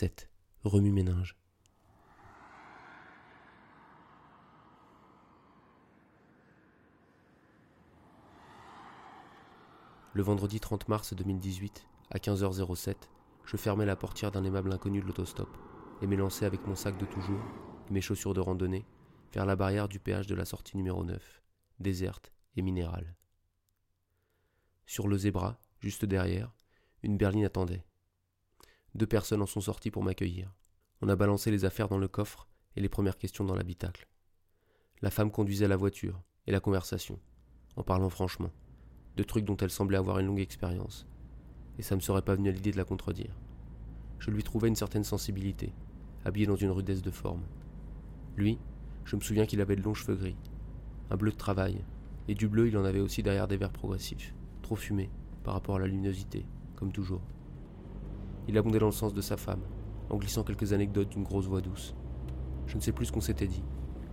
7. Remue-ménage. Le vendredi 30 mars 2018, à 15h07, je fermais la portière d'un aimable inconnu de l'autostop et m'élançais avec mon sac de toujours mes chaussures de randonnée vers la barrière du péage de la sortie numéro 9, déserte et minérale. Sur le zébra, juste derrière, une berline attendait. Deux personnes en sont sorties pour m'accueillir. On a balancé les affaires dans le coffre et les premières questions dans l'habitacle. La femme conduisait la voiture et la conversation, en parlant franchement, de trucs dont elle semblait avoir une longue expérience, et ça ne me serait pas venu à l'idée de la contredire. Je lui trouvais une certaine sensibilité, habillé dans une rudesse de forme. Lui, je me souviens qu'il avait de longs cheveux gris, un bleu de travail, et du bleu il en avait aussi derrière des verres progressifs, trop fumés par rapport à la luminosité, comme toujours. Il abondait dans le sens de sa femme, en glissant quelques anecdotes d'une grosse voix douce. Je ne sais plus ce qu'on s'était dit,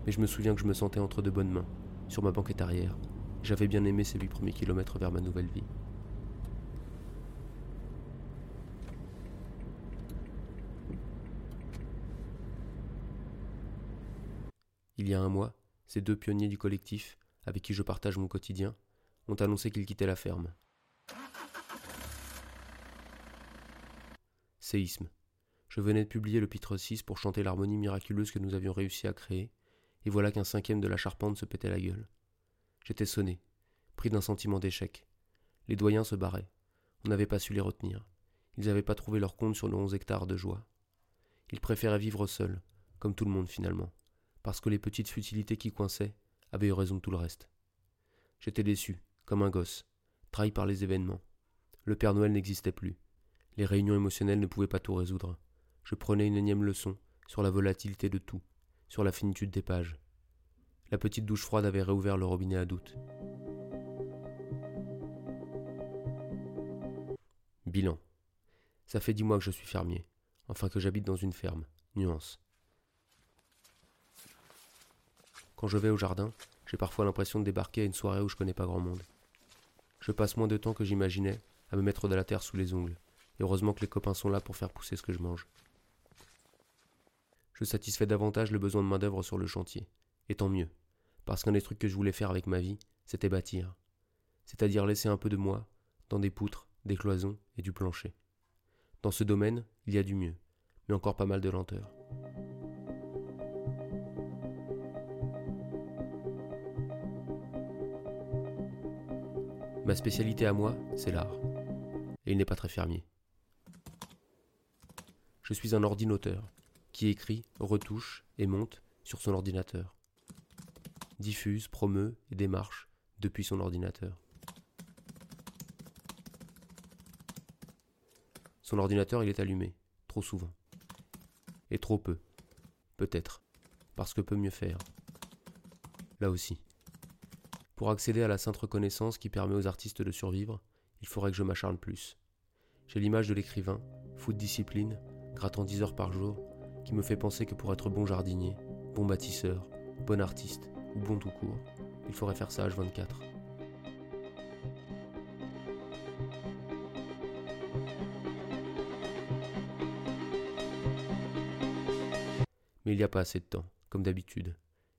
mais je me souviens que je me sentais entre de bonnes mains, sur ma banquette arrière. J'avais bien aimé ces huit premiers kilomètres vers ma nouvelle vie. Il y a un mois, ces deux pionniers du collectif, avec qui je partage mon quotidien, ont annoncé qu'ils quittaient la ferme. Séisme. Je venais de publier le pitre 6 pour chanter l'harmonie miraculeuse que nous avions réussi à créer, et voilà qu'un cinquième de la charpente se pétait la gueule. J'étais sonné, pris d'un sentiment d'échec. Les doyens se barraient. On n'avait pas su les retenir. Ils n'avaient pas trouvé leur compte sur nos onze hectares de joie. Ils préféraient vivre seuls, comme tout le monde finalement parce que les petites futilités qui coinçaient avaient eu raison de tout le reste. J'étais déçu, comme un gosse, trahi par les événements. Le Père Noël n'existait plus. Les réunions émotionnelles ne pouvaient pas tout résoudre. Je prenais une énième leçon sur la volatilité de tout, sur la finitude des pages. La petite douche froide avait réouvert le robinet à doute. Bilan. Ça fait dix mois que je suis fermier, enfin que j'habite dans une ferme. Nuance. Quand je vais au jardin, j'ai parfois l'impression de débarquer à une soirée où je connais pas grand monde. Je passe moins de temps que j'imaginais à me mettre de la terre sous les ongles, et heureusement que les copains sont là pour faire pousser ce que je mange. Je satisfais davantage le besoin de main-d'œuvre sur le chantier, et tant mieux, parce qu'un des trucs que je voulais faire avec ma vie, c'était bâtir, c'est-à-dire laisser un peu de moi dans des poutres, des cloisons et du plancher. Dans ce domaine, il y a du mieux, mais encore pas mal de lenteur. Ma spécialité à moi, c'est l'art. Et il n'est pas très fermier. Je suis un ordinateur qui écrit, retouche et monte sur son ordinateur. Diffuse, promeut et démarche depuis son ordinateur. Son ordinateur, il est allumé, trop souvent. Et trop peu. Peut-être. Parce que peut mieux faire. Là aussi. Pour accéder à la sainte reconnaissance qui permet aux artistes de survivre, il faudrait que je m'acharne plus. J'ai l'image de l'écrivain, fou de discipline, grattant 10 heures par jour, qui me fait penser que pour être bon jardinier, bon bâtisseur, bon artiste ou bon tout court, il faudrait faire ça H24. Mais il n'y a pas assez de temps, comme d'habitude,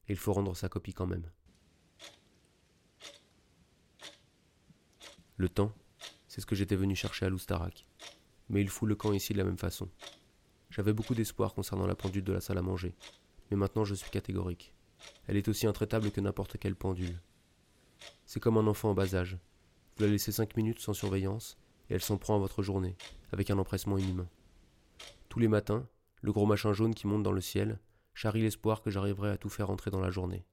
et il faut rendre sa copie quand même. Le temps, c'est ce que j'étais venu chercher à Loustarak. Mais il fout le camp ici de la même façon. J'avais beaucoup d'espoir concernant la pendule de la salle à manger, mais maintenant je suis catégorique. Elle est aussi intraitable que n'importe quelle pendule. C'est comme un enfant en bas âge. Vous la laissez cinq minutes sans surveillance, et elle s'en prend à votre journée, avec un empressement inhumain. Tous les matins, le gros machin jaune qui monte dans le ciel charrie l'espoir que j'arriverai à tout faire entrer dans la journée.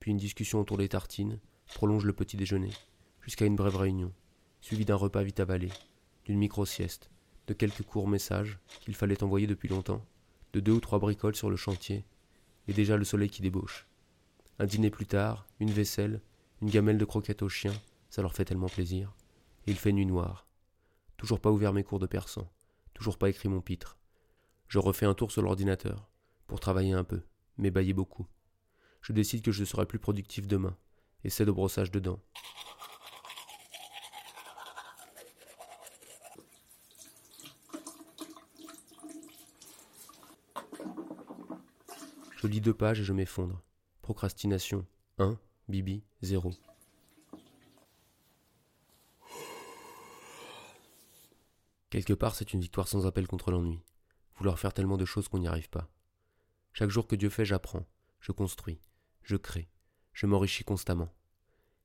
Puis une discussion autour des tartines prolonge le petit déjeuner jusqu'à une brève réunion, suivie d'un repas vite avalé, d'une micro-sieste, de quelques courts messages qu'il fallait envoyer depuis longtemps, de deux ou trois bricoles sur le chantier, et déjà le soleil qui débauche. Un dîner plus tard, une vaisselle, une gamelle de croquettes aux chiens, ça leur fait tellement plaisir. Et il fait nuit noire. Toujours pas ouvert mes cours de persan, toujours pas écrit mon pitre. Je refais un tour sur l'ordinateur, pour travailler un peu, mais bailler beaucoup. Je décide que je serai plus productif demain, et c'est de brossage de dents. Je lis deux pages et je m'effondre. Procrastination 1, Bibi 0. Quelque part, c'est une victoire sans appel contre l'ennui. Vouloir faire tellement de choses qu'on n'y arrive pas. Chaque jour que Dieu fait, j'apprends, je construis, je crée, je m'enrichis constamment.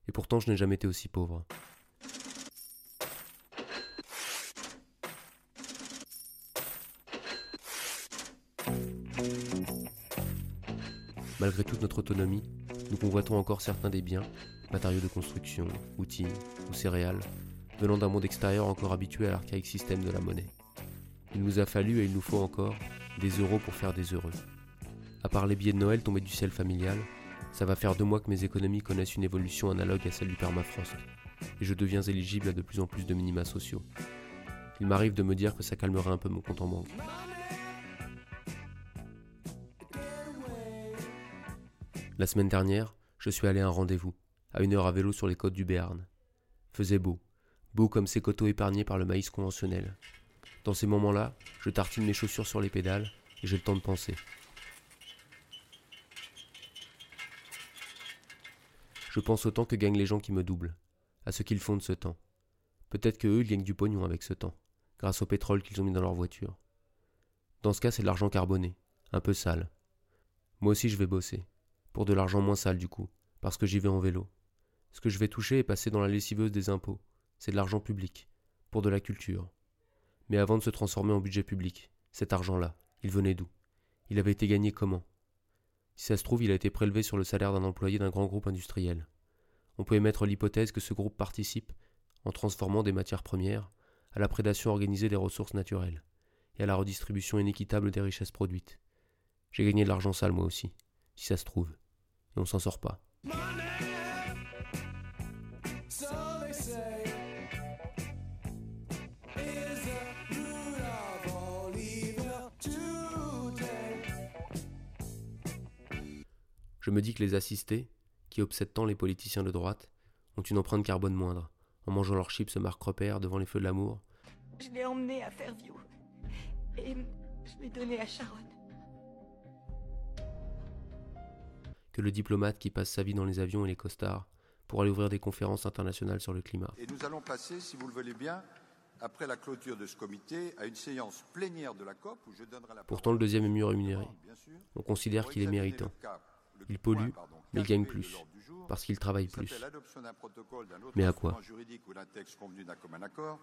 Et pourtant, je n'ai jamais été aussi pauvre. Malgré toute notre autonomie, nous convoitons encore certains des biens, matériaux de construction, outils ou céréales, venant d'un monde extérieur encore habitué à l'archaïque système de la monnaie. Il nous a fallu et il nous faut encore des euros pour faire des heureux. À part les billets de Noël tombés du ciel familial, ça va faire deux mois que mes économies connaissent une évolution analogue à celle du permafrost, et je deviens éligible à de plus en plus de minima sociaux. Il m'arrive de me dire que ça calmera un peu mon compte en banque. La semaine dernière, je suis allé à un rendez-vous, à une heure à vélo sur les côtes du Béarn. Faisait beau, beau comme ces coteaux épargnés par le maïs conventionnel. Dans ces moments-là, je tartine mes chaussures sur les pédales et j'ai le temps de penser. Je pense au temps que gagnent les gens qui me doublent, à ce qu'ils font de ce temps. Peut-être que eux, ils gagnent du pognon avec ce temps, grâce au pétrole qu'ils ont mis dans leur voiture. Dans ce cas, c'est de l'argent carboné, un peu sale. Moi aussi, je vais bosser. Pour de l'argent moins sale du coup, parce que j'y vais en vélo. Ce que je vais toucher est passé dans la lessiveuse des impôts. C'est de l'argent public, pour de la culture. Mais avant de se transformer en budget public, cet argent-là, il venait d'où? Il avait été gagné comment? Si ça se trouve, il a été prélevé sur le salaire d'un employé d'un grand groupe industriel. On peut émettre l'hypothèse que ce groupe participe, en transformant des matières premières, à la prédation organisée des ressources naturelles, et à la redistribution inéquitable des richesses produites. J'ai gagné de l'argent sale moi aussi, si ça se trouve et on s'en sort pas. Je me dis que les assistés, qui obsèdent tant les politiciens de droite, ont une empreinte carbone moindre, en mangeant leurs chips Marc Repère devant les feux de l'amour. Je l'ai emmené à Fairview et je l'ai donné à Sharon. Que le diplomate qui passe sa vie dans les avions et les costards pour aller ouvrir des conférences internationales sur le climat. Et nous allons passer, si vous le voulez bien, après la clôture de ce comité, à une séance plénière de la COP où je donnerai la Pourtant, le deuxième est mieux rémunéré. On considère qu'il est méritant. Il pollue, mais il gagne plus, parce qu'il travaille plus. Mais à quoi juridique ou d'un texte convenu d'un commun accord,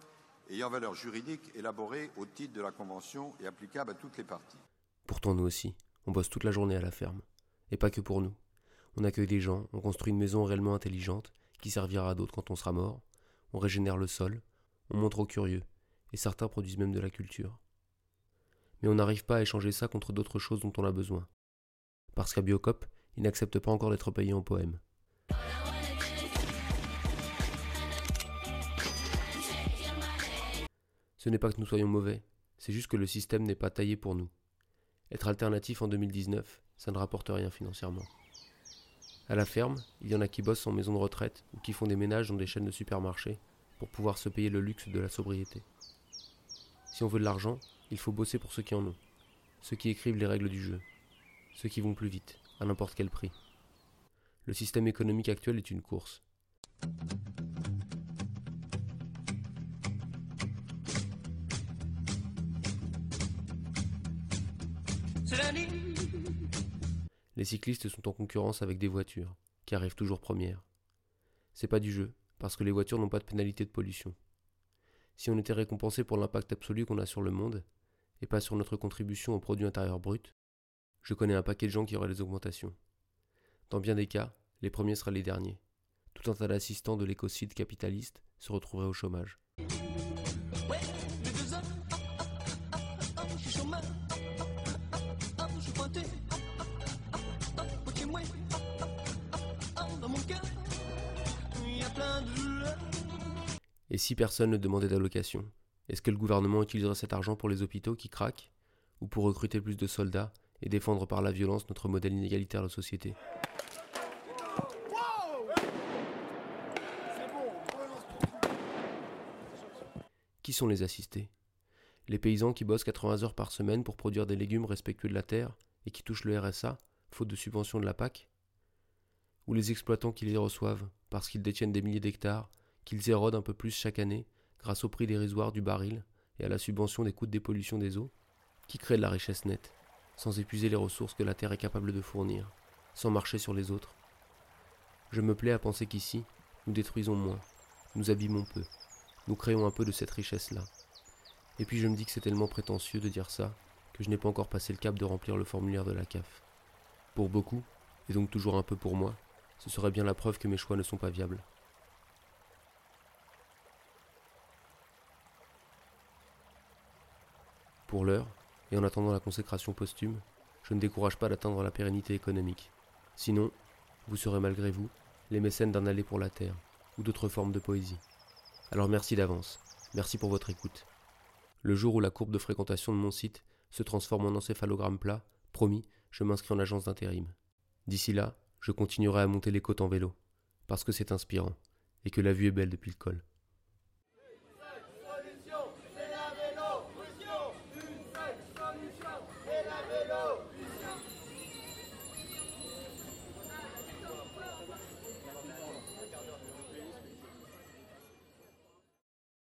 ayant valeur juridique élaborée au titre de la Convention et applicable à toutes les parties. Pourtant, nous aussi, on bosse toute la journée à la ferme. Et pas que pour nous. On accueille des gens, on construit une maison réellement intelligente, qui servira à d'autres quand on sera mort, on régénère le sol, on montre aux curieux, et certains produisent même de la culture. Mais on n'arrive pas à échanger ça contre d'autres choses dont on a besoin. Parce qu'à Biocop, ils n'acceptent pas encore d'être payés en poèmes. Ce n'est pas que nous soyons mauvais, c'est juste que le système n'est pas taillé pour nous. Être alternatif en 2019, ça ne rapporte rien financièrement. À la ferme, il y en a qui bossent en maison de retraite ou qui font des ménages dans des chaînes de supermarchés pour pouvoir se payer le luxe de la sobriété. Si on veut de l'argent, il faut bosser pour ceux qui en ont, ceux qui écrivent les règles du jeu, ceux qui vont plus vite, à n'importe quel prix. Le système économique actuel est une course. Les cyclistes sont en concurrence avec des voitures, qui arrivent toujours premières. C'est pas du jeu, parce que les voitures n'ont pas de pénalité de pollution. Si on était récompensé pour l'impact absolu qu'on a sur le monde, et pas sur notre contribution au produit intérieur brut, je connais un paquet de gens qui auraient des augmentations. Dans bien des cas, les premiers seraient les derniers. Tout un tas d'assistants de l'écocide capitaliste se retrouveraient au chômage. Et si personne ne demandait d'allocation, est-ce que le gouvernement utiliserait cet argent pour les hôpitaux qui craquent Ou pour recruter plus de soldats et défendre par la violence notre modèle inégalitaire de société? Qui sont les assistés? Les paysans qui bossent 80 heures par semaine pour produire des légumes respectueux de la terre et qui touchent le RSA faute de subvention de la PAC Ou les exploitants qui les reçoivent, parce qu'ils détiennent des milliers d'hectares, qu'ils érodent un peu plus chaque année, grâce au prix dérisoire du baril et à la subvention des coûts de dépollution des eaux Qui crée de la richesse nette, sans épuiser les ressources que la Terre est capable de fournir, sans marcher sur les autres Je me plais à penser qu'ici, nous détruisons moins, nous abîmons peu, nous créons un peu de cette richesse-là. Et puis je me dis que c'est tellement prétentieux de dire ça que je n'ai pas encore passé le cap de remplir le formulaire de la CAF. Pour beaucoup, et donc toujours un peu pour moi, ce serait bien la preuve que mes choix ne sont pas viables. Pour l'heure, et en attendant la consécration posthume, je ne décourage pas d'atteindre la pérennité économique. Sinon, vous serez malgré vous les mécènes d'un aller pour la terre, ou d'autres formes de poésie. Alors merci d'avance, merci pour votre écoute. Le jour où la courbe de fréquentation de mon site se transforme en encéphalogramme plat, promis, je m'inscris en agence d'intérim. D'ici là, je continuerai à monter les côtes en vélo, parce que c'est inspirant, et que la vue est belle depuis le col.